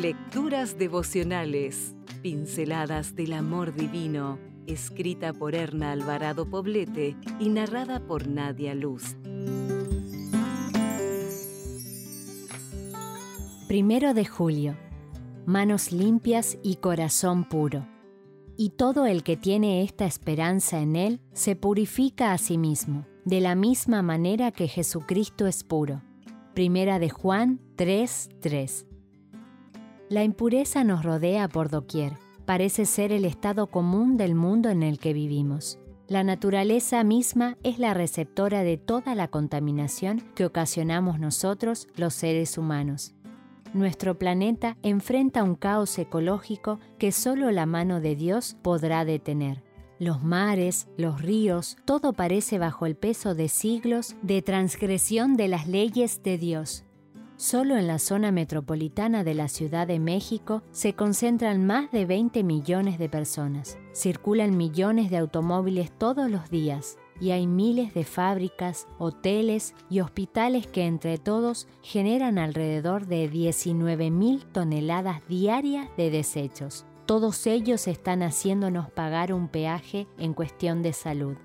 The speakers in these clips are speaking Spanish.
Lecturas devocionales, pinceladas del amor divino, escrita por Erna Alvarado Poblete y narrada por Nadia Luz. Primero de julio. Manos limpias y corazón puro. Y todo el que tiene esta esperanza en Él se purifica a sí mismo, de la misma manera que Jesucristo es puro. Primera de Juan 3:3. La impureza nos rodea por doquier. Parece ser el estado común del mundo en el que vivimos. La naturaleza misma es la receptora de toda la contaminación que ocasionamos nosotros, los seres humanos. Nuestro planeta enfrenta un caos ecológico que solo la mano de Dios podrá detener. Los mares, los ríos, todo parece bajo el peso de siglos de transgresión de las leyes de Dios. Solo en la zona metropolitana de la Ciudad de México se concentran más de 20 millones de personas. Circulan millones de automóviles todos los días y hay miles de fábricas, hoteles y hospitales que entre todos generan alrededor de 19.000 toneladas diarias de desechos. Todos ellos están haciéndonos pagar un peaje en cuestión de salud.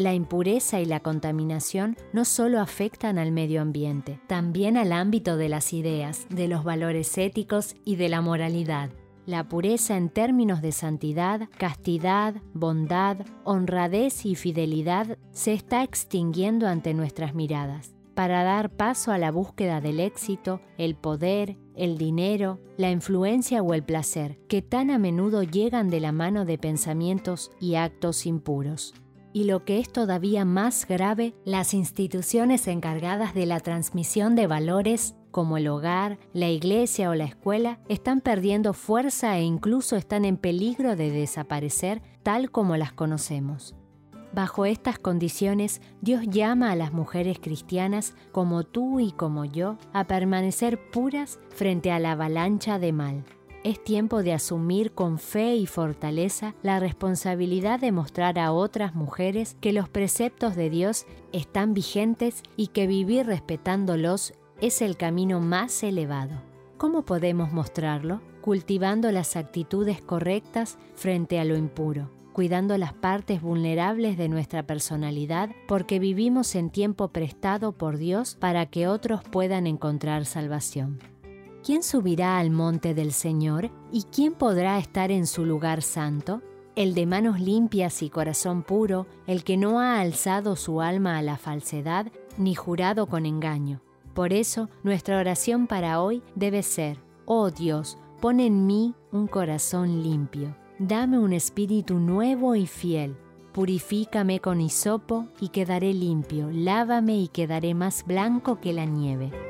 La impureza y la contaminación no solo afectan al medio ambiente, también al ámbito de las ideas, de los valores éticos y de la moralidad. La pureza en términos de santidad, castidad, bondad, honradez y fidelidad se está extinguiendo ante nuestras miradas. Para dar paso a la búsqueda del éxito, el poder, el dinero, la influencia o el placer, que tan a menudo llegan de la mano de pensamientos y actos impuros y lo que es todavía más grave, las instituciones encargadas de la transmisión de valores como el hogar, la iglesia o la escuela, están perdiendo fuerza e incluso están en peligro de desaparecer tal como las conocemos. Bajo estas condiciones, Dios llama a las mujeres cristianas como tú y como yo a permanecer puras frente a la avalancha de mal. Es tiempo de asumir con fe y fortaleza la responsabilidad de mostrar a otras mujeres que los preceptos de Dios están vigentes y que vivir respetándolos es el camino más elevado. ¿Cómo podemos mostrarlo? Cultivando las actitudes correctas frente a lo impuro, cuidando las partes vulnerables de nuestra personalidad porque vivimos en tiempo prestado por Dios para que otros puedan encontrar salvación. ¿Quién subirá al monte del Señor? ¿Y quién podrá estar en su lugar santo? El de manos limpias y corazón puro, el que no ha alzado su alma a la falsedad ni jurado con engaño. Por eso, nuestra oración para hoy debe ser, oh Dios, pon en mí un corazón limpio, dame un espíritu nuevo y fiel, purifícame con hisopo y quedaré limpio, lávame y quedaré más blanco que la nieve.